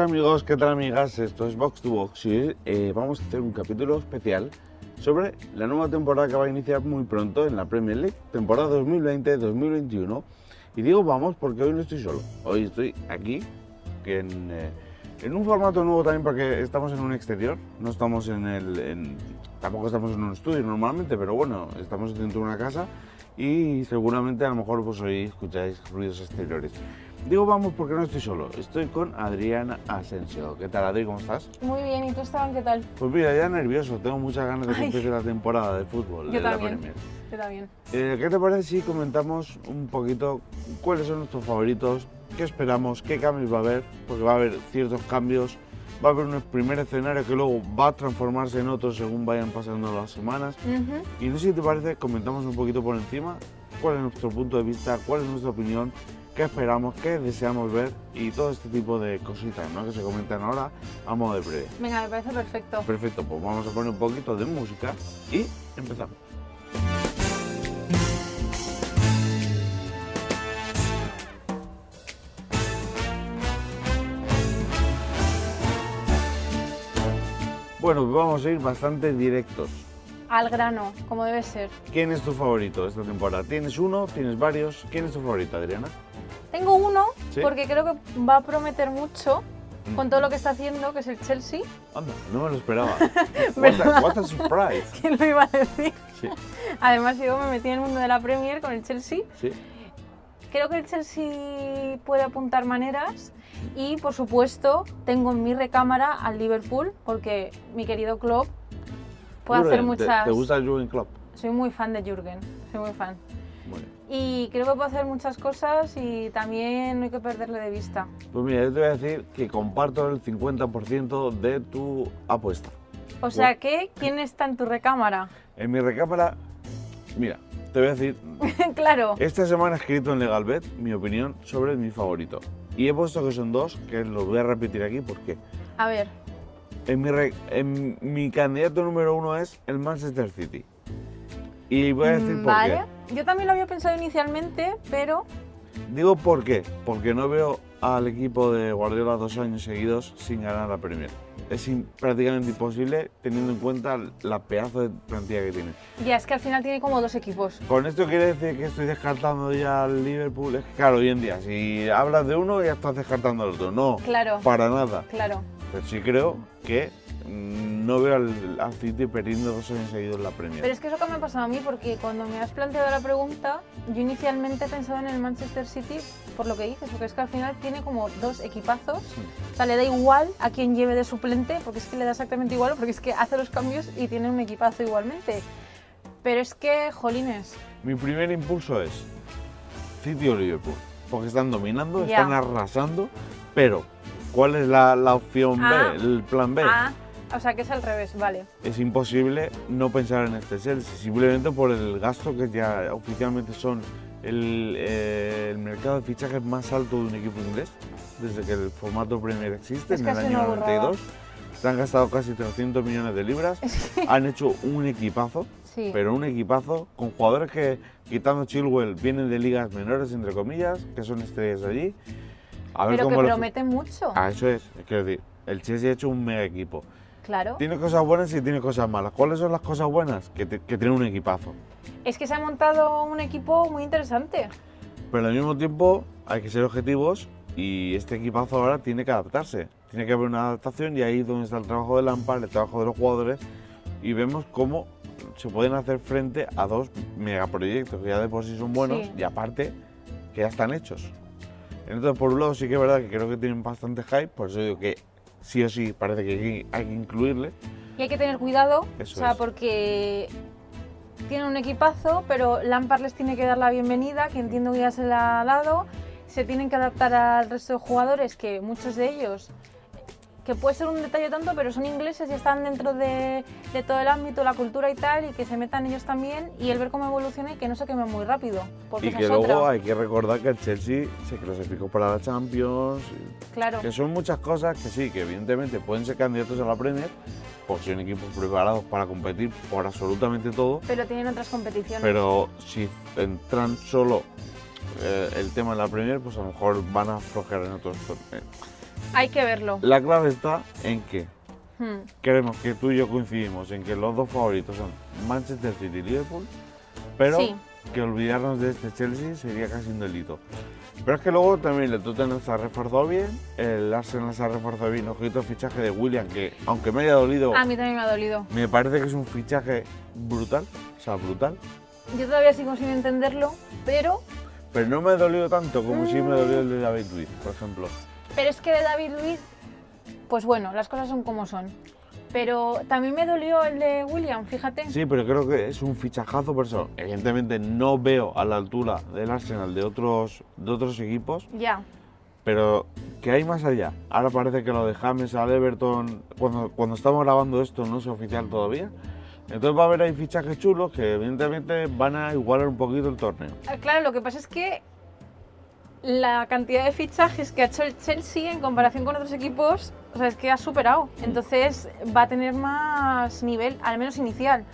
¿Qué tal amigos? ¿Qué tal amigas? Esto es Box to Box y eh, vamos a hacer un capítulo especial sobre la nueva temporada que va a iniciar muy pronto en la Premier League, temporada 2020-2021. Y digo vamos porque hoy no estoy solo, hoy estoy aquí en, eh, en un formato nuevo también porque estamos en un exterior, no estamos en el... en- tampoco estamos en un estudio normalmente, pero bueno, estamos dentro de una casa y seguramente a lo mejor pues hoy escucháis ruidos exteriores. Digo vamos porque no estoy solo, estoy con Adriana Asensio. ¿Qué tal Adri? ¿Cómo estás? Muy bien, ¿y tú Esteban qué tal? Pues mira, ya nervioso, tengo muchas ganas de que empiece la temporada de fútbol Yo de la también. Premier. Yo también. Eh, ¿Qué te parece si comentamos un poquito cuáles son nuestros favoritos, qué esperamos, qué cambios va a haber? Porque va a haber ciertos cambios, va a haber un primer escenario que luego va a transformarse en otro según vayan pasando las semanas. Y no sé si te parece, comentamos un poquito por encima cuál es nuestro punto de vista, cuál es nuestra opinión, qué esperamos, qué deseamos ver y todo este tipo de cositas ¿no? que se comentan ahora a modo de previa. Venga, me parece perfecto. Perfecto, pues vamos a poner un poquito de música y empezamos. Bueno, vamos a ir bastante directos. Al grano, como debe ser. ¿Quién es tu favorito esta temporada? ¿Tienes uno? ¿Tienes varios? ¿Quién es tu favorito, Adriana? Tengo uno ¿Sí? porque creo que va a prometer mucho con todo lo que está haciendo, que es el Chelsea. Anda, no me lo esperaba. What a, what a surprise. ¿Quién lo iba a decir? Sí, Además, yo me metí en el mundo de la Premier con el Chelsea. sí. Creo que el Chelsea puede apuntar maneras y, por supuesto, tengo en mi recámara al Liverpool porque mi querido Klopp puede hacer Jürgen, ¿te- muchas... ¿Te, gusta el Jürgen Klopp? Soy muy fan de Jürgen, soy muy fan. Y creo que puede hacer muchas cosas y también no hay que perderle de vista. Pues mira, yo te voy a decir que comparto el 50% de tu apuesta. O sea que, ¿quién está en tu recámara? En mi recámara, mira, te voy a decir, claro. esta semana he escrito en Legalbet mi opinión sobre mi favorito. Y he puesto que son dos, que los voy a repetir aquí porque A ver, en mi, re- en mi candidato número uno es el Manchester City. Y voy a decir mm, por vale. Yo también lo había pensado inicialmente, pero qué. Digo por qué, porque no veo al equipo de Guardiola dos años seguidos sin ganar la Premier. Es in- prácticamente imposible teniendo en cuenta la pedazo de plantilla que tiene. ya es que al final tiene como dos equipos. Con esto quiere decir que estoy descartando ya al Liverpool. Es que, claro, hoy en día, si hablas de uno, ya estás descartando al otro. No, Claro, para nada. claro. Pero sí creo que mm, no veo al, al City perdiendo dos años seguidos la Premier. Pero es que eso que me ha pasado a mí, porque cuando me has planteado la pregunta, yo inicialmente he pensado en el Manchester City por lo que dices, porque es que al final tiene como dos equipazos. O sea, le da igual a quien lleve de suplente, porque es que le da exactamente igual, porque es que hace los cambios y tiene un equipazo igualmente. Pero es que, jolines, Mi primer impulso es City o Liverpool. Porque están dominando, están arrasando. Pero, ¿cuál es la, la opción Ah. B, el plan B? ah, o sea que es al revés, vale. Es imposible no pensar en este Chelsea, simplemente por el gasto que ya oficialmente son el, eh, el mercado de fichajes más alto de un equipo inglés, desde que el formato Premier existe, Es en el año una burrada. 92. Se han gastado casi 300 millones de libras, han hecho un equipazo, Sí. pero un equipazo con jugadores que, quitando Chilwell, vienen de ligas menores, entre comillas, que son estrellas allí. A ver Pero que cómo lo- promete mucho. Ah, eso es, quiero decir, el Chelsea ha hecho un mega equipo. Claro. Tiene cosas buenas y tiene cosas malas. ¿Cuáles son las cosas buenas? Que, te- que tiene un equipazo. Es que se ha montado un equipo muy interesante. Pero al mismo tiempo hay que ser objetivos y este equipazo ahora tiene que adaptarse. Tiene que haber una adaptación y ahí es donde está el trabajo de Lampard, el trabajo de los jugadores y vemos cómo se pueden hacer frente a dos megaproyectos que ya de por sí son buenos Sí. y aparte que ya están hechos. Entonces, por un lado sí que es verdad que creo que tienen bastante hype, por eso digo que sí o sí parece que hay- que incluirle. Y hay que tener cuidado, Eso o sea, es. porque tienen un equipazo, pero Lampard les tiene que dar la bienvenida, que entiendo que ya se la ha dado. Se tienen que adaptar al resto de jugadores, que muchos de ellos, que puede ser un detalle tonto, pero son ingleses y están dentro de, de todo el ámbito, la cultura y tal, y que se metan ellos también, y el ver cómo evoluciona y que no se queme muy rápido. Porque Y que luego otra. hay que recordar que el Chelsea se clasificó para la Champions, Claro, que son muchas cosas que sí, que evidentemente pueden ser candidatos a la Premier, porque son equipos preparados para competir por absolutamente todo, pero tienen otras competiciones. pero si entran solo eh, el tema de la Premier, pues a lo mejor van a aflojar en otros. eh, Hay que verlo. La clave está en que Hmm. creemos que tú y yo coincidimos en que los dos favoritos son Manchester City y Liverpool, pero Sí. que olvidarnos de este Chelsea sería casi un delito. Pero es que luego también el Tottenham se ha reforzado bien, el Arsenal se ha reforzado bien, ojito el fichaje de William, que aunque me haya dolido, A mí también me ha dolido. me parece que es un fichaje brutal, o sea, brutal. Yo todavía sigo sin entenderlo, pero, Pero no me ha dolido tanto como si me dolió el Mm. de David Luiz, por ejemplo. Pero es que de David Luiz, pues bueno, las cosas son como son. Pero también me dolió el de William, fíjate. Sí, pero creo que es un fichajazo por eso. Evidentemente no veo a la altura del Arsenal de otros, de otros equipos, Ya. pero que hay más allá. Ahora parece que lo de James al Everton, cuando, cuando estamos grabando esto no es oficial todavía. Entonces va a haber ahí fichajes chulos que evidentemente van a igualar un poquito el torneo. Ah, Claro, lo que pasa es que la cantidad de fichajes que ha hecho el Chelsea en comparación con otros equipos, o sea, es que ha superado. Entonces va a tener más nivel, al menos inicial.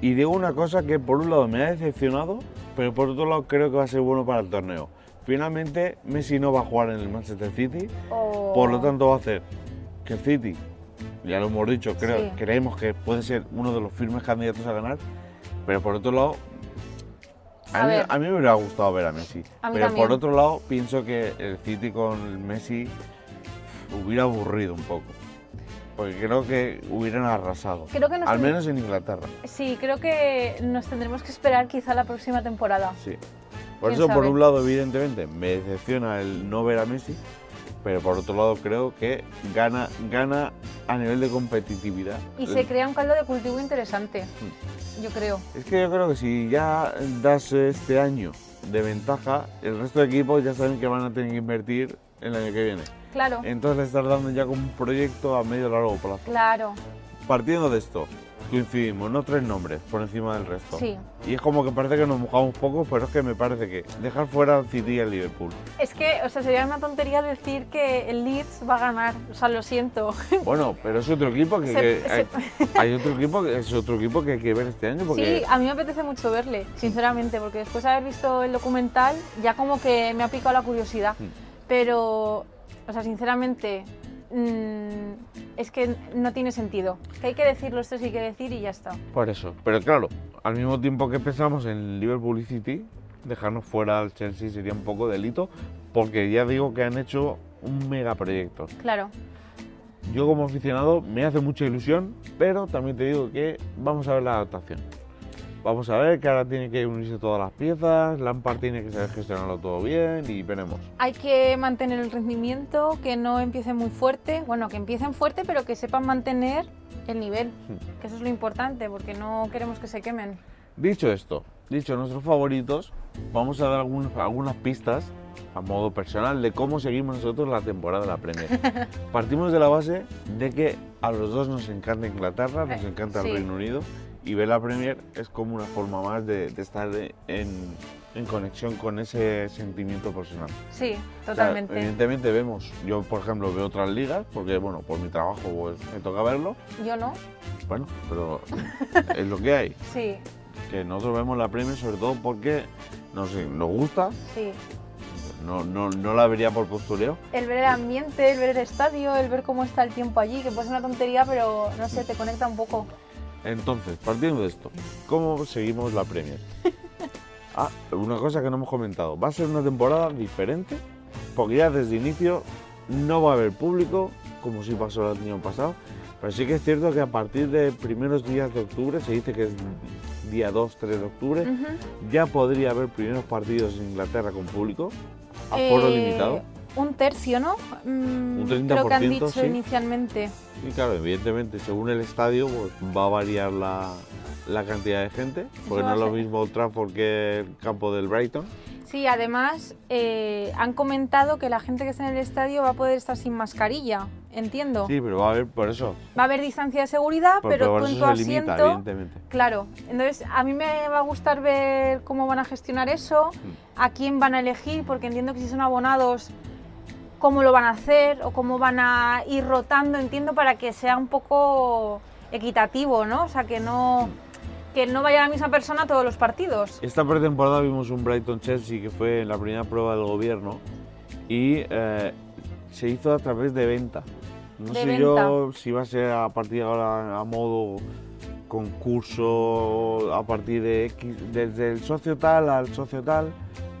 Y digo una cosa que por un lado me ha decepcionado, pero por otro lado creo que va a ser bueno para el torneo. Finalmente Messi no va a jugar en el Manchester City, O- por lo tanto va a hacer que el City, ya lo hemos dicho, creo, Sí. creemos que puede ser uno de los firmes candidatos a ganar, pero por otro lado, a, A mí, a mí me hubiera gustado ver a Messi. A pero también. por otro lado, pienso que el City con Messi hubiera aburrido un poco. Porque creo que hubieran arrasado. Creo que Al menos en Inglaterra. Sí, creo que nos tendremos que esperar quizá la próxima temporada. Sí. Por ¿Quién eso, por sabe? un lado, evidentemente, me decepciona el no ver a Messi, pero por otro lado, creo que gana, gana a nivel de competitividad. Y se crea un caldo de cultivo interesante, Mm. yo creo. Es que yo creo que si ya das este año de ventaja, el resto de equipos ya saben que van a tener que invertir el año que viene. Claro, Entonces le estás dando ya como un proyecto a medio largo plazo. claro, Partiendo de esto, coincidimos, no tres nombres por encima del resto. sí. Y es como que parece que nos mojamos poco, pero es que me parece que dejar fuera al City y al Liverpool. Es que, o sea, sería una tontería decir que el Leeds va a ganar. O sea, lo siento. Bueno, pero es otro equipo que, Se- que se- hay, hay otro equipo que es otro equipo que hay que ver este año porque Sí, a mí me apetece mucho verle, sinceramente, porque después de haber visto el documental, ya como que me ha picado la curiosidad. Mm. Pero, o sea, sinceramente, mm, es que no tiene sentido. Que hay que decir los tres que hay que decir y ya está. por eso. Pero claro, al mismo tiempo que pensamos en Liverpool City, dejarnos fuera al Chelsea sería un poco delito porque ya digo que han hecho un megaproyecto. Claro. Yo como aficionado me hace mucha ilusión, pero también te digo que vamos a ver la adaptación. Vamos a ver que ahora tiene que unirse todas las piezas, Lampard tiene que saber gestionarlo todo bien y veremos. Hay que mantener el rendimiento, que no empiecen muy fuerte. Bueno, que empiecen fuerte, pero que sepan mantener el nivel. Hmm. Que eso es lo importante, porque no queremos que se quemen. Dicho esto, dicho nuestros favoritos, vamos a dar algunas, algunas pistas a modo personal de cómo seguimos nosotros la temporada de la Premier. Partimos de la base de que a los dos nos encanta Inglaterra, nos Eh, encanta sí. el Reino Unido y ver la Premier es como una forma más de, de estar en, en conexión con ese sentimiento personal. Sí, O sea, totalmente. evidentemente vemos, yo por ejemplo veo otras ligas, porque bueno, por mi trabajo pues, me toca verlo, Yo no. bueno, pero es lo que hay Sí, que nosotros vemos la Premier sobre todo porque nos, nos gusta, sí. no, no, no la vería por postureo. El ver el ambiente, el ver el estadio, el ver cómo está el tiempo allí, que puede ser una tontería, pero no sé, te conecta un poco. Entonces, partiendo de esto, ¿cómo seguimos la Premier? Ah, una cosa que no hemos comentado, va a ser una temporada diferente, porque ya desde inicio no va a haber público, como sí pasó el año pasado, pero sí que es cierto que a partir de primeros días de octubre, se dice que es día 2, 3 de octubre, ya podría haber primeros partidos en Inglaterra con público, a foro Eh, limitado. Un tercio, ¿no? Mm, Un Creo que han 30%, dicho sí. inicialmente. Y claro, evidentemente, según el estadio, pues, va a variar la, la cantidad de gente, porque no es lo mismo Old Trafford que el campo del Brighton. Sí, además eh, han comentado que la gente que está en el estadio va a poder estar sin mascarilla, entiendo. Sí, pero va a haber, por eso, Va a haber distancia de seguridad, por- pero por tú en eso tu se limita, asiento... evidentemente. Claro, entonces a mí me va a gustar ver cómo van a gestionar eso, Mm. a quién van a elegir, porque entiendo que si son abonados, cómo lo van a hacer o cómo van a ir rotando, entiendo, para que sea un poco equitativo, ¿no? O sea, que no, que no vaya la misma persona a todos los partidos. Esta pretemporada vimos un Brighton-Chelsea que fue la primera prueba del gobierno y eh, se hizo a través de venta. No De sé yo si va a ser a partir de ahora a modo concurso, a partir de X, desde el socio tal al socio tal.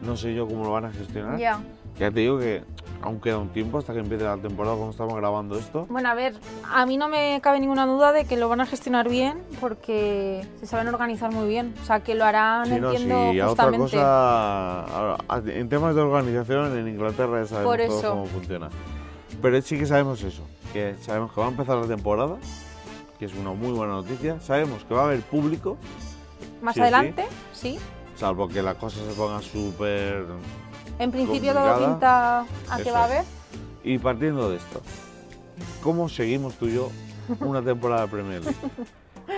No sé yo cómo lo van a gestionar. Ya. Ya te digo que aún queda un tiempo hasta que empiece la temporada cuando estamos grabando esto. Bueno, a ver, a mí no me cabe ninguna duda de que lo van a gestionar bien porque se saben organizar muy bien. O sea, que lo harán, Sí, no, entiendo, sí, a otra justamente. cosa, ahora, en temas de organización en Inglaterra ya sabemos Por cómo funciona. Pero sí que sabemos eso, que sabemos que va a empezar la temporada, que es una muy buena noticia. Sabemos que va a haber público, Más sí. adelante, sí. salvo que la cosa se ponga súper... En principio todo pinta a que va a haber. Y partiendo de esto, ¿cómo seguimos tú y yo una temporada de Premier League?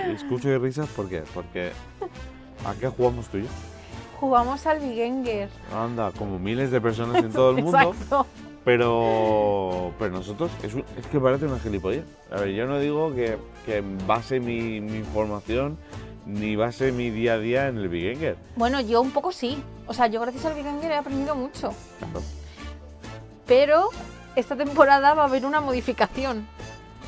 Escucho y risas, ¿por qué? Porque ¿a qué jugamos tú y yo? Jugamos al Bigenger. Anda, como miles de personas en todo el mundo. Exacto. Pero, pero nosotros, es, un- es que parece una gilipollez. A ver, yo no digo que, que base mi, mi información ni base mi día a día en el Bigenger. Bueno, yo un poco sí. O sea, yo gracias al Bigenger he aprendido mucho. Claro. Pero esta temporada va a haber una modificación.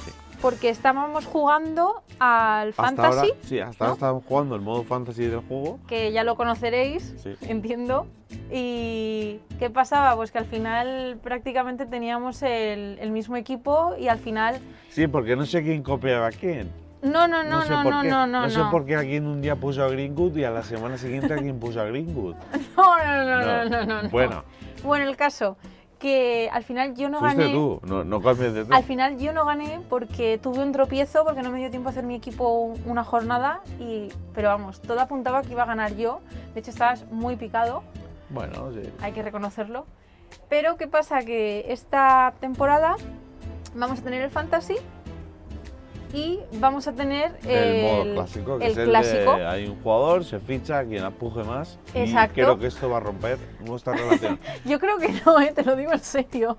Sí. Porque estábamos jugando al Hasta Fantasy, ahora, sí, hasta ahora ¿no? estábamos jugando el modo fantasy del juego. que ya lo conoceréis, Sí. entiendo. ¿Y qué pasaba? Pues que al final prácticamente teníamos el, el mismo equipo y al final... Sí, porque no sé quién copiaba a quién. No, no, no, sé no, por no, qué. no, no, sé por qué alguien un día puso a Greenwood y a la semana siguiente alguien puso a Greenwood. No, no, no, no, no, no, no. Bueno, Bueno, el caso, que al final yo no fuiste gané... tú, no, no cambies de tú. Al final yo no gané porque tuve un tropiezo, porque no me dio tiempo a hacer mi equipo una jornada, y, pero vamos, todo apuntaba que iba a ganar yo. De hecho, estabas muy picado, Bueno, sí. hay que reconocerlo. Pero ¿qué pasa? Que esta temporada vamos a tener el Fantasy y vamos a tener El, modo clásico, que el es el clásico. de hay un jugador, se ficha, quien empuje más. Exacto. Y creo que esto va a romper nuestra relación. Yo creo que no, ¿eh? te lo digo en serio.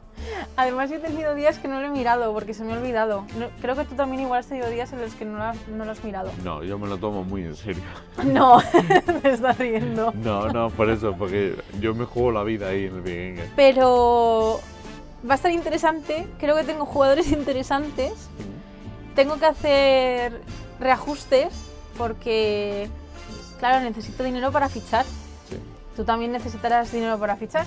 Además, yo he tenido días que no lo he mirado porque se me ha olvidado. No- creo que tú también igual has tenido días en los que no lo has, no lo has mirado. No, yo me lo tomo muy en serio. No, me estás riendo. No, no, por eso, porque yo me juego la vida ahí en el Bigenger. Pero va a estar interesante. Creo que tengo jugadores interesantes. Tengo que hacer reajustes porque, claro, necesito dinero para fichar. Sí. Tú también necesitarás dinero para fichar.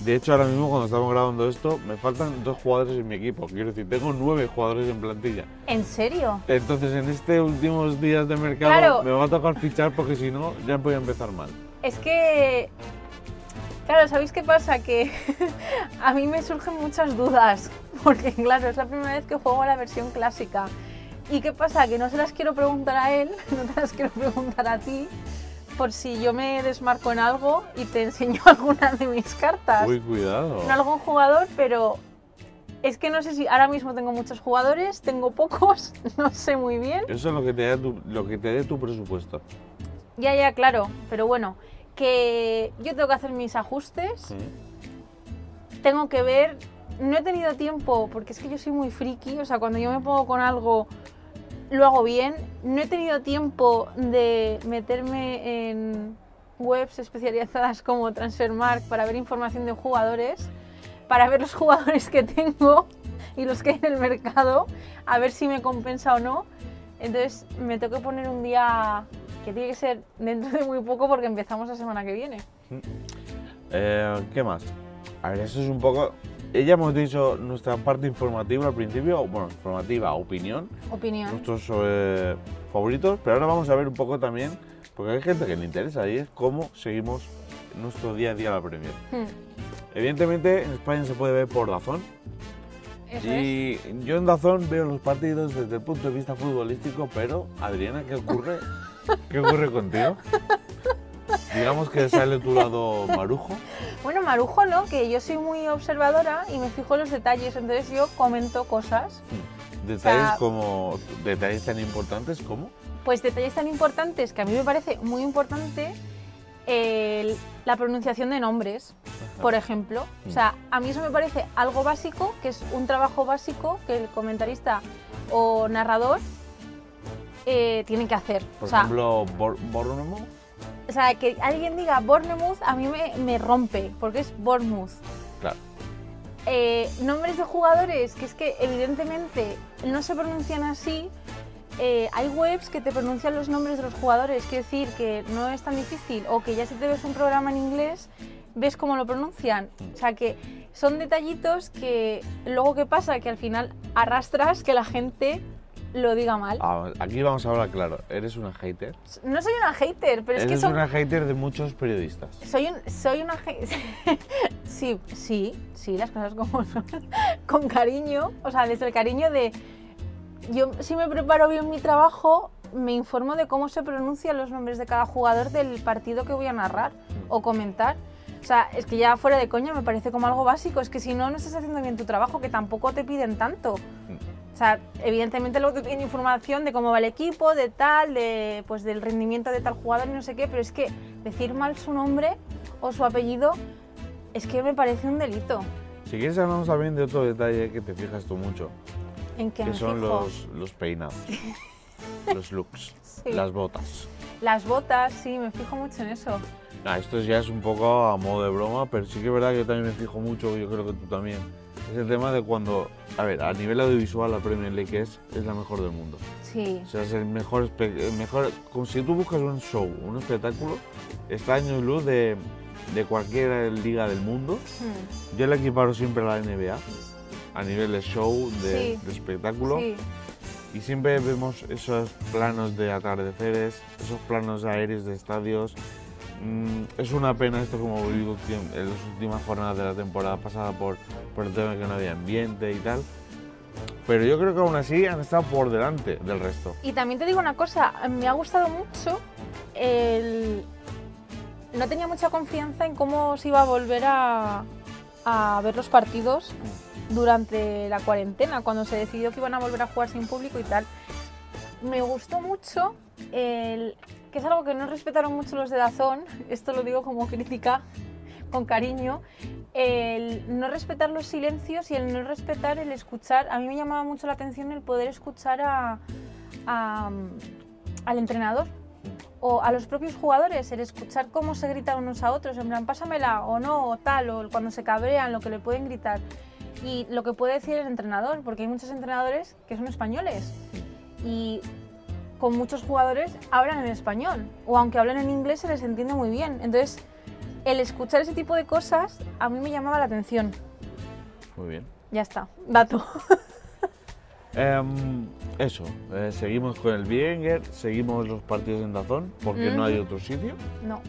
De hecho, ahora mismo cuando estamos grabando esto, me faltan dos jugadores en mi equipo. Quiero decir, tengo nueve jugadores en plantilla. ¿En serio? Entonces, en estos últimos días de mercado, Claro. me va a tocar fichar porque si no, ya voy a empezar mal. Es que, claro, ¿sabéis qué pasa? Que a mí me surgen muchas dudas, porque claro, es la primera vez que juego a la versión clásica. ¿Y qué pasa? Que no se las quiero preguntar a él, no te las quiero preguntar a ti, por si yo me desmarco en algo y te enseño alguna de mis cartas. Uy, cuidado. No algún jugador, pero es que no sé si ahora mismo tengo muchos jugadores, tengo pocos, no sé muy bien. Eso es lo que te dé tu, lo que te dé tu presupuesto. Ya, ya, claro, pero bueno, que yo tengo que hacer mis ajustes. tengo que ver. No he tenido tiempo, porque es que yo soy muy friki, o sea, cuando yo me pongo con algo, lo hago bien. No he tenido tiempo de meterme en webs especializadas como Transfermarkt para ver información de jugadores, para ver los jugadores que tengo y los que hay en el mercado, a ver si me compensa o no. Entonces me tengo que poner un día que tiene que ser dentro de muy poco porque empezamos la semana que viene. Eh, ¿Qué más? A ver, eso es un poco... Ya hemos dicho nuestra parte informativa al principio, bueno, informativa, opinión, Opinión. nuestros eh, favoritos, pero ahora vamos a ver un poco también, porque hay gente que le interesa y es cómo seguimos nuestro día a día la Premier. Hmm, Evidentemente en España se puede ver por Dazón Eso es. y yo en Dazón veo los partidos desde el punto de vista futbolístico, pero Adriana, ¿qué ocurre? ¿Qué ocurre contigo? Digamos que sale tu lado marujo. Bueno, Marujo no, que yo soy muy observadora y me fijo en los detalles, entonces yo comento cosas. Detalles sea- como detalles tan importantes como Pues detalles tan importantes que a mí me parece muy importante el- la pronunciación de nombres, por ejemplo. O sea, a mí eso me parece algo básico, que es un trabajo básico que el comentarista o narrador eh, tiene que hacer. por o sea, ejemplo Bor Bournemouth. o sea, que alguien diga Bournemouth a mí me, me rompe, porque es Bournemouth. Claro. eh, nombres de jugadores que es que evidentemente no se pronuncian así. eh, hay webs que te pronuncian los nombres de los jugadores, quiero decir que no es tan difícil, o que ya si te ves un programa en inglés, ves cómo lo pronuncian. O sea que son detallitos que luego qué pasa, que al final arrastras que la gente lo diga mal. Ah, aquí vamos a hablar claro. Eres una hater. No soy una hater, pero es que son, una hater de muchos periodistas. soy, un, soy una hater. sí, sí, sí, las cosas como son. Con cariño, o sea, desde el cariño de. Yo, si me preparo bien mi trabajo, me informo de cómo se pronuncian los nombres de cada jugador del partido que voy a narrar o comentar. O sea, es que ya fuera de coña me parece como algo básico. Es que si no, no estás haciendo bien tu trabajo, que tampoco te piden tanto. O sea, evidentemente luego piden información de cómo va el equipo, de tal, de, pues del rendimiento de tal jugador y no sé qué, pero es que decir mal su nombre o su apellido es que me parece un delito. Si quieres hablamos también de otro detalle que te fijas tú mucho, En que que me son fijo. los, los peinados, los looks, Sí. las botas. Las botas, sí, me fijo mucho en eso. Ah, esto ya es un poco a modo de broma, pero sí que es verdad que yo también me fijo mucho, yo creo que tú también. Es el tema de cuando, a ver, a nivel audiovisual la Premier League es, es la mejor del mundo. Sí, O sea, es el mejor, el mejor, como si tú buscas un show, un espectáculo, está años luz de, de cualquier liga del mundo. Hmm, Yo le equiparo siempre a la NBA, a nivel de show, de, Sí. de espectáculo. sí, Y siempre vemos esos planos de atardeceres, esos planos aéreos de estadios. Mm, es una pena esto como ultim- en las últimas jornadas de la temporada pasada por, por el tema de que no había ambiente y tal. Pero yo creo que aún así han estado por delante del resto. Y también te digo una cosa, me ha gustado mucho el... No tenía mucha confianza en cómo se iba a volver a, a ver los partidos durante la cuarentena, cuando se decidió que iban a volver a jugar sin público y tal. Me gustó mucho el... que es algo que no respetaron mucho los de Dazón, esto lo digo como crítica, con cariño, el no respetar los silencios y el no respetar el escuchar. A mí me llamaba mucho la atención el poder escuchar a, a- al entrenador o a los propios jugadores, el escuchar cómo se gritan unos a otros, en plan, pásamela o no, o tal, o cuando se cabrean, lo que le pueden gritar. Y lo que puede decir el entrenador, porque hay muchos entrenadores que son españoles y con muchos jugadores hablan en español, o aunque hablen en inglés se les entiende muy bien. Entonces, el escuchar ese tipo de cosas a mí me llamaba la atención. Muy bien. Ya está, dato. Em, eso, eh, seguimos con el Bienger, seguimos los partidos en Dazón, porque no hay otro sitio. No.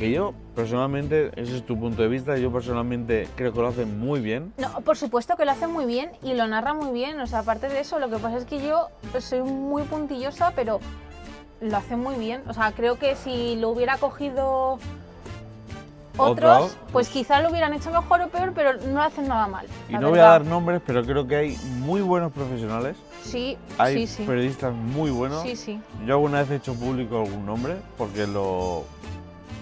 Que yo, personalmente, ese es tu punto de vista, yo personalmente creo que lo hacen muy bien. No, por supuesto que lo hace muy bien y lo narra muy bien. O sea, aparte de eso, lo que pasa es que yo soy muy puntillosa, pero lo hace muy bien. O sea, creo que si lo hubiera cogido Otro, otros, pues quizá lo hubieran hecho mejor o peor, pero no hacen nada mal. Y no voy a dar nombres, pero creo que hay muy buenos profesionales, Sí, hay sí, sí. periodistas muy buenos. Sí, sí. Yo alguna vez he hecho público algún nombre porque lo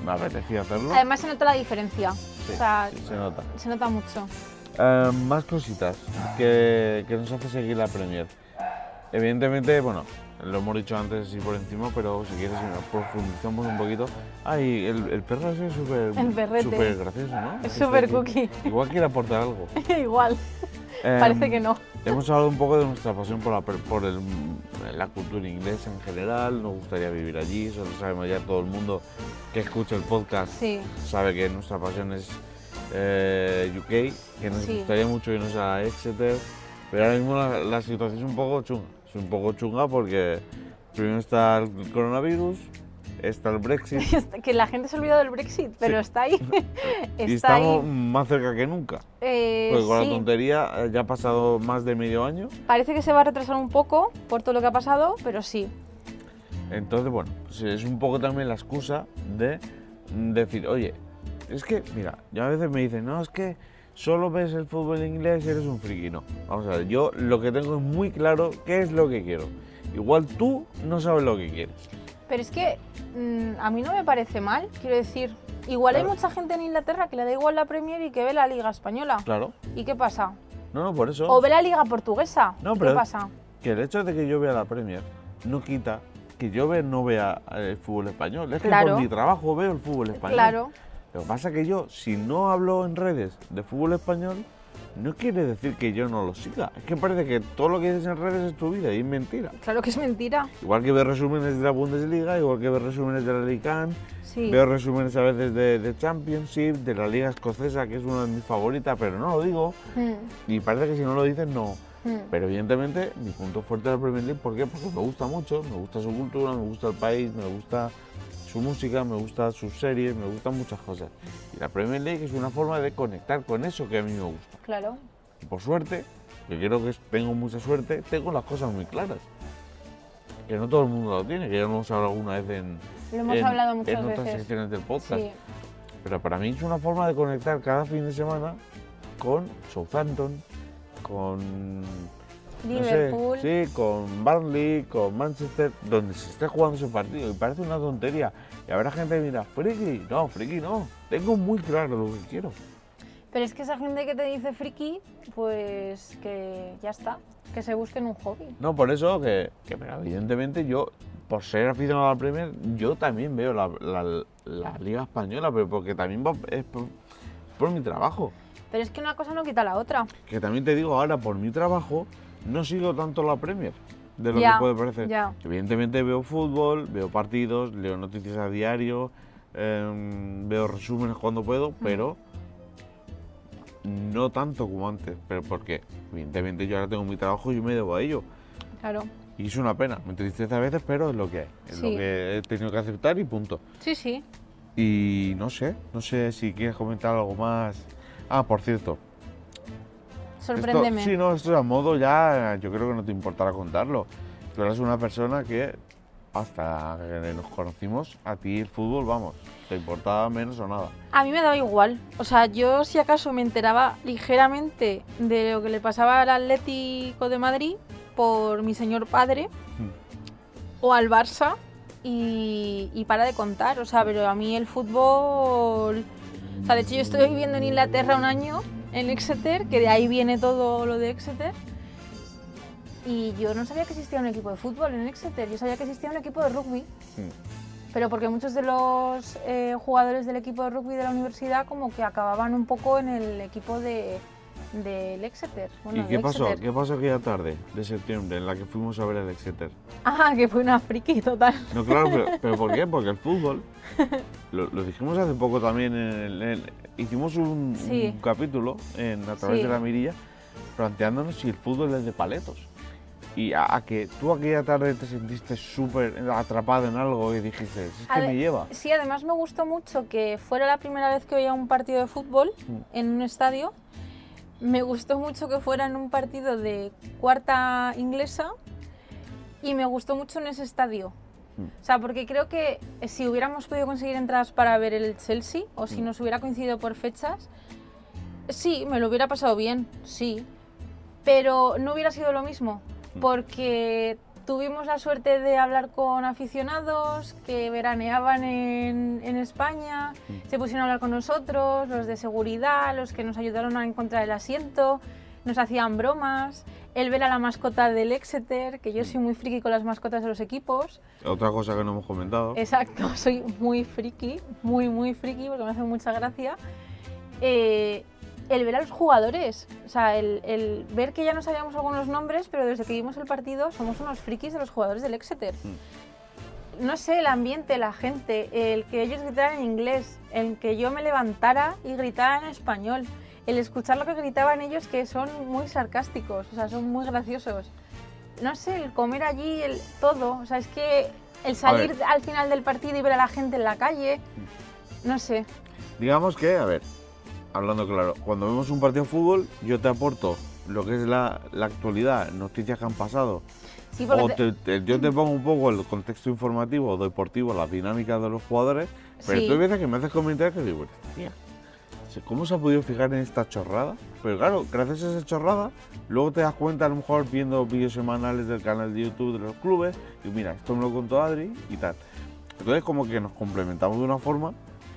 me apetecía hacerlo. Además se nota la diferencia. Sí, o sea, sí, se nota. se nota mucho. Eh, más cositas que, que nos hace seguir la Premier. Evidentemente, bueno, lo hemos dicho antes y por encima, pero si quieres profundizamos un poquito. Ay, el, el perro ese es súper gracioso, ¿no? Es súper que- cookie. Igual quiere aportar algo. Igual, parece que no. Hemos hablado un poco de nuestra pasión por, la, por el- la cultura inglesa en general, nos gustaría vivir allí, eso lo sabemos ya todo el mundo que escucha el podcast Sí, sabe que nuestra pasión es eh, UK, que nos Sí. gustaría mucho irnos a Exeter, pero ahora mismo la, la situación es un poco chunga, es un poco chunga porque primero está el coronavirus, está el Brexit que la gente se ha olvidado del Brexit, pero está ahí. y estamos ahí. más cerca que nunca, Eh, porque con sí. la tontería eh, ya ha pasado más de medio año. Parece que se va a retrasar un poco por todo lo que ha pasado, pero sí. Entonces, bueno, pues es un poco también la excusa de decir, oye, es que, mira, yo a veces me dicen, no, es que solo ves el fútbol inglés y eres un friki. No, vamos a ver, yo lo que tengo es muy claro qué es lo que quiero. Igual tú no sabes lo que quieres. Pero es que mm, a mí no me parece mal, quiero decir. Igual hay mucha gente en Inglaterra que le da igual la Premier y que ve la Liga Española. Claro, ¿Y qué pasa? no, no, por eso. O ve la Liga Portuguesa. No, ¿Qué pero- pasa? Que el hecho de que yo vea la Premier no quita que yo ve- no vea el fútbol español. Es que por mi trabajo veo el fútbol español. Claro. Lo que pasa es que yo, si no hablo en redes de fútbol español, no quiere decir que yo no lo siga. Es que parece que todo lo que dices en redes es tu vida y es mentira. Claro que es mentira. Igual que ver resúmenes de la Bundesliga, igual que ver resúmenes de la Liga Sí. veo resúmenes a veces de, de Championship, de la Liga Escocesa, que es una de mis favoritas, pero no lo digo. Mm, Y parece que si no lo dices, no. mm. Pero evidentemente mi punto fuerte de la Premier League, ¿por qué? Porque me gusta mucho, me gusta su cultura, me gusta el país, me gusta su música, me gusta sus series, me gustan muchas cosas. Y la Premier League es una forma de conectar con eso que a mí me gusta. Claro. Y por suerte, que creo que tengo mucha suerte, tengo las cosas muy claras. Que no todo el mundo lo tiene, que ya lo hemos hablado alguna vez en, Lo hemos en- hablado muchas en otras veces. secciones del podcast. Sí. Pero para mí es una forma de conectar cada fin de semana con Southampton, con no sé, Liverpool. sí, con Burnley, con Manchester, donde se esté jugando ese partido. Y parece una tontería. Y habrá gente que dirá, friki, no, friki no. Tengo muy claro lo que quiero. Pero es que esa gente que te dice friki, pues que ya está, que se busquen un hobby. No, por eso que, que, pero evidentemente yo, por ser aficionado a la Premier, yo también veo la, la- la Liga Española, pero porque también va- es por, por mi trabajo. Pero es que una cosa no quita la otra. Que también te digo ahora, por mi trabajo, no sigo tanto la Premier de lo Ya, que puede parecer. ya. Evidentemente veo fútbol, veo partidos, leo noticias a diario, em, veo resúmenes cuando puedo, pero no tanto como antes. Pero porque, evidentemente, yo ahora tengo mi trabajo y yo me debo a ello. Claro. Y es una pena, me entristece a veces, pero es lo que hay. Es Sí. lo que he tenido que aceptar y punto. Sí, sí. Y no sé, no sé si quieres comentar algo más. Ah, por cierto, Sorpréndeme. esto, sí, no, esto a modo ya, yo creo que no te importará contarlo. Tú eres una persona que hasta que nos conocimos, a ti el fútbol, vamos, te importaba menos o nada. A mí me daba igual. O sea, yo si acaso me enteraba ligeramente de lo que le pasaba al Atlético de Madrid por mi señor padre o al Barça y, y para de contar. O sea, pero a mí el fútbol... O sea, de hecho yo estoy viviendo en Inglaterra un año, en Exeter, que de ahí viene todo lo de Exeter. Y yo no sabía que existía un equipo de fútbol en Exeter, yo sabía que existía un equipo de rugby. Pero porque muchos de los eh, jugadores del equipo de rugby de la universidad como que acababan un poco en el equipo de del Exeter. Bueno, ¿Y qué pasó? Exeter. ¿Qué pasó aquella tarde de septiembre en la que fuimos a ver el Exeter? Ah, que fue una friki total. No, claro, pero, pero ¿por qué? Porque el fútbol, lo, lo dijimos hace poco también, en el- en- hicimos un, Sí. un capítulo en, a través Sí. de la mirilla planteándonos si el fútbol es de paletos. Y a, a que tú aquella tarde te sentiste súper atrapado en algo y dijiste, es que me lleva. Sí, además me gustó mucho que fuera la primera vez que veía un partido de fútbol Mm. en un estadio. Me gustó mucho que fuera en un partido de cuarta inglesa y me gustó mucho en ese estadio. Mm. O sea, porque creo que si hubiéramos podido conseguir entradas para ver el Chelsea o si Mm. nos hubiera coincidido por fechas, sí, me lo hubiera pasado bien, sí. Pero no hubiera sido lo mismo, Mm. porque tuvimos la suerte de hablar con aficionados que veraneaban en, en España, Mm. se pusieron a hablar con nosotros, los de seguridad, los que nos ayudaron a encontrar el asiento, nos hacían bromas, el ver a la mascota del Exeter, que yo soy muy friki con las mascotas de los equipos. Otra cosa que no hemos comentado. Exacto, soy muy friki, muy, muy friki, porque me hace mucha gracia. Eh, el ver a los jugadores, o sea, el, el ver que ya no sabíamos algunos nombres, pero desde que vimos el partido somos unos frikis de los jugadores del Exeter. No sé, el ambiente, la gente, el que ellos gritaran en inglés, el que yo me levantara y gritara en español, el escuchar lo que gritaban ellos que son muy sarcásticos, o sea, son muy graciosos. No sé, el comer allí, el todo, o sea, es que el salir al final del partido y ver a la gente en la calle, no sé. Digamos que, a ver, hablando claro, cuando vemos un partido de fútbol, yo te aporto lo que es la, la actualidad, noticias que han pasado, Sí, o te- te- yo te pongo un poco el contexto informativo o deportivo, las dinámicas de los jugadores, pero Sí. tú hay veces que me haces comentarios que digo, tía, ¿cómo se ha podido fijar en esta chorrada? Pero claro, gracias a esa chorrada, luego te das cuenta a lo mejor viendo vídeos semanales del canal de YouTube de los clubes, y mira, esto me lo contó Adri y tal. Entonces como que nos complementamos de una forma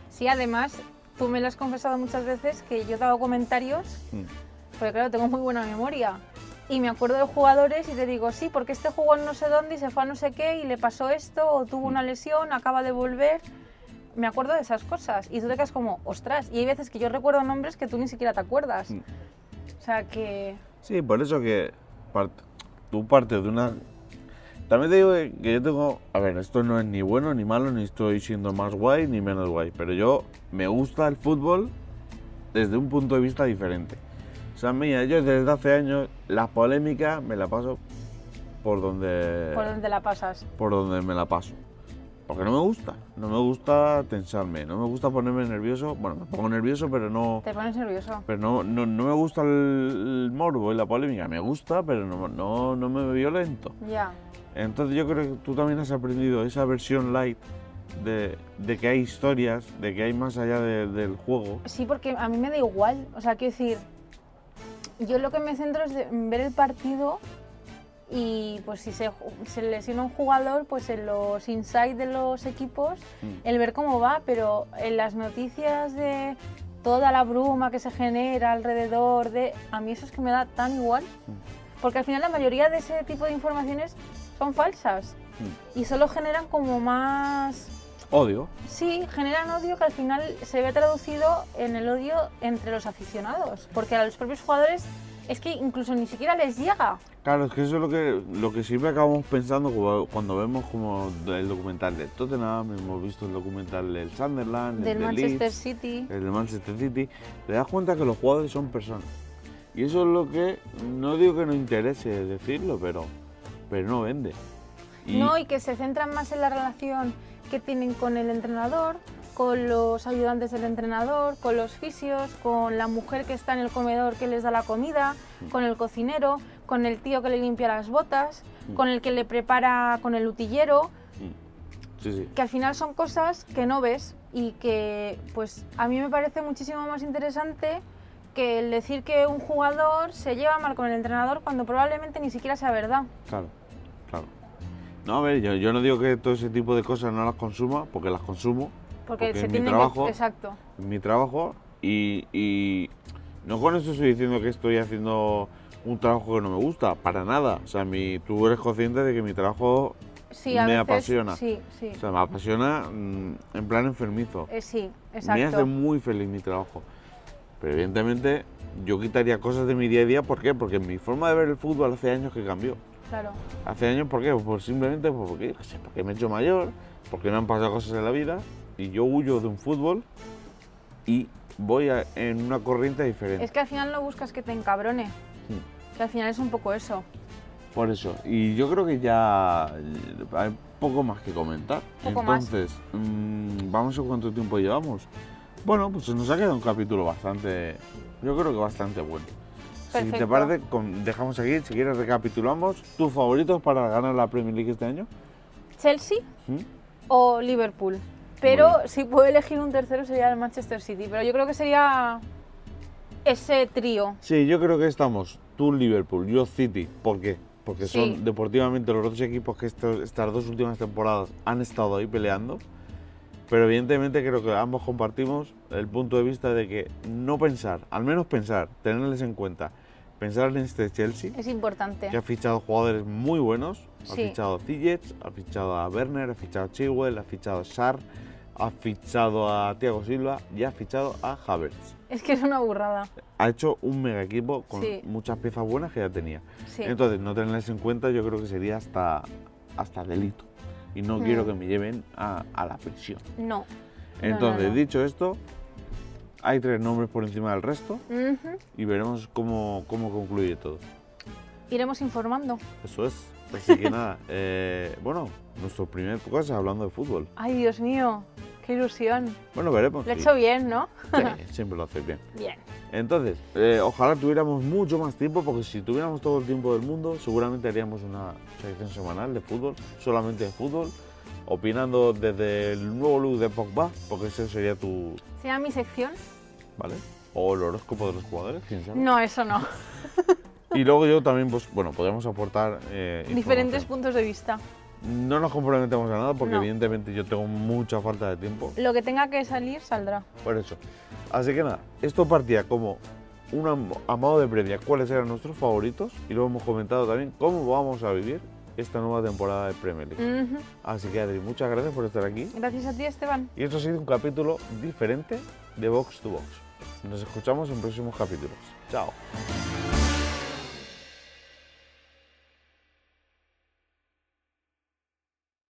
sí, además, tú me lo has confesado muchas veces que yo te hago comentarios, mm, porque claro, tengo muy buena memoria. Y me acuerdo de jugadores y te digo, sí, porque este jugó en no sé dónde y se fue a no sé qué y le pasó esto, o tuvo una lesión, acaba de volver. Me acuerdo de esas cosas. Y tú te quedas como, ostras. Y hay veces que yo recuerdo nombres que tú ni siquiera te acuerdas. Mm. O sea que... Sí, por eso que part- tú partes de una... También te digo que que yo tengo... A ver, esto no es ni bueno ni malo, ni estoy siendo más guay ni menos guay, pero yo me gusta el fútbol desde un punto de vista diferente. O sea, mira, yo desde hace años la polémica me la paso por donde... ¿Por dónde la pasas? por donde me la paso. Porque no me gusta, no me gusta tensarme, no me gusta ponerme nervioso. Bueno, me pongo nervioso, pero no, Te pones nervioso. pero no, no, no me gusta el, el morbo y la polémica. Me gusta, pero no, no, no me violento. Ya. Entonces yo creo que tú también has aprendido esa versión light de, de que hay historias, de que hay más allá de- del juego. Sí, porque a mí me da igual. O sea, quiero decir, yo lo que me centro es en ver el partido y pues si se, se lesiona un jugador, pues en los insights de los equipos, Mm. el ver cómo va, pero en las noticias de toda la bruma que se genera alrededor de... A mí eso es que me da tan igual. Porque al final la mayoría de ese tipo de informaciones son falsas y solo generan como más... Odio. Sí, generan odio que al final se ve traducido en el odio entre los aficionados, porque a los propios jugadores es que incluso ni siquiera les llega. Claro, es que eso es lo que, lo que siempre acabamos pensando cu- cuando vemos como el documental de Tottenham, hemos visto el documental del Sunderland, el Del de Manchester Leeds, City. el de Manchester City, te das cuenta que los jugadores son personas. Y eso es lo que, no digo que no interese decirlo, pero, pero no vende. Y, No, y que se centran más en la relación que tienen con el entrenador, con los ayudantes del entrenador, con los fisios, con la mujer que está en el comedor que les da la comida, con el cocinero, con el tío que le limpia las botas, con el que le prepara con el utillero. sí, sí. que al final son cosas que no ves y que pues a mí me parece muchísimo más interesante que el decir que un jugador se lleva mal con el entrenador cuando probablemente ni siquiera sea verdad. Claro, claro. No, a ver, yo, yo no digo que todo ese tipo de cosas no las consuma, porque las consumo, Porque, Porque se en mi trabajo- que... Exacto. mi trabajo, y, y no con esto estoy diciendo que estoy haciendo un trabajo que no me gusta, para nada. O sea, mi, tú eres consciente de que mi trabajo Sí, a me veces, apasiona. Sí, sí. O sea, me apasiona mm, en plan enfermizo. Eh, sí, Me exacto. hace muy feliz mi trabajo. Pero evidentemente yo quitaría cosas de mi día a día. ¿Por qué? Porque mi forma de ver el fútbol hace años que cambió. Claro. Hace años, ¿por qué? Pues simplemente pues, porque, porque me he hecho mayor, porque me han pasado cosas en la vida y yo huyo de un fútbol y voy a- en una corriente diferente. Es que al final no buscas que te encabrone. Que al final es un poco eso. Por eso. Y yo creo que ya eh, hay poco más que comentar. Poco más. Entonces, mm, vamos a cuánto tiempo llevamos. Bueno, pues nos ha quedado un capítulo bastante, yo creo que bastante bueno. Si te Perfecto. parece, dejamos aquí, si quieres recapitulamos tus favoritos para ganar la Premier League este año. Chelsea ¿Mm? o Liverpool. Pero si puedo elegir un tercero sería el Manchester City. Pero yo creo que sería ese trío. Sí, yo creo que estamos tú Liverpool, yo City. ¿Por qué? Porque Sí. son deportivamente los dos equipos que estos- estas dos últimas temporadas han estado ahí peleando. Pero evidentemente creo que ambos compartimos el punto de vista de que no pensar, al menos pensar, tenerles en cuenta, pensar en este Chelsea, Es importante. que ha fichado jugadores muy buenos. Ha Sí. fichado a Ziyech, ha fichado a Werner, ha fichado a Chilwell, ha fichado a Sar, ha fichado a Thiago Silva y ha fichado a Havertz Es que es una burrada. ha hecho un mega equipo con Sí. muchas piezas buenas que ya tenía. Sí. Entonces, no tenerles en cuenta yo creo que sería hasta, hasta delito. Y no Mm. quiero que me lleven a, a la prisión. no. Entonces, no. dicho esto, hay tres nombres por encima del resto y veremos cómo, cómo concluye todo. Iremos informando. Eso es. Así que nada, eh, bueno, nuestro primer podcast hablando de fútbol. Ay, Dios mío. Qué ilusión. Bueno, veremos. Lo he hecho bien, ¿no? Sí, siempre lo haces bien. Bien. Entonces, eh, ojalá tuviéramos mucho más tiempo, porque si tuviéramos todo el tiempo del mundo, seguramente haríamos una sección semanal de fútbol, solamente de fútbol, opinando desde el nuevo look de Pogba, porque ese sería tu, ¿Será mi sección? ¿vale? O el horóscopo de los jugadores, quién sabe. No, eso no. Y luego yo también, pues, bueno, podríamos aportar eh, Diferentes puntos de vista. No nos comprometemos a nada, porque No. evidentemente yo tengo mucha falta de tiempo, Lo que tenga que salir, saldrá. por eso. Así que nada, esto partía como un am- a modo de previa cuáles eran nuestros favoritos y luego hemos comentado también cómo vamos a vivir esta nueva temporada de Premier League. Así que Adri, muchas gracias por estar aquí Gracias a ti, Esteban. y esto ha sido un capítulo diferente de Box to Box. Nos escuchamos en próximos capítulos. Chao.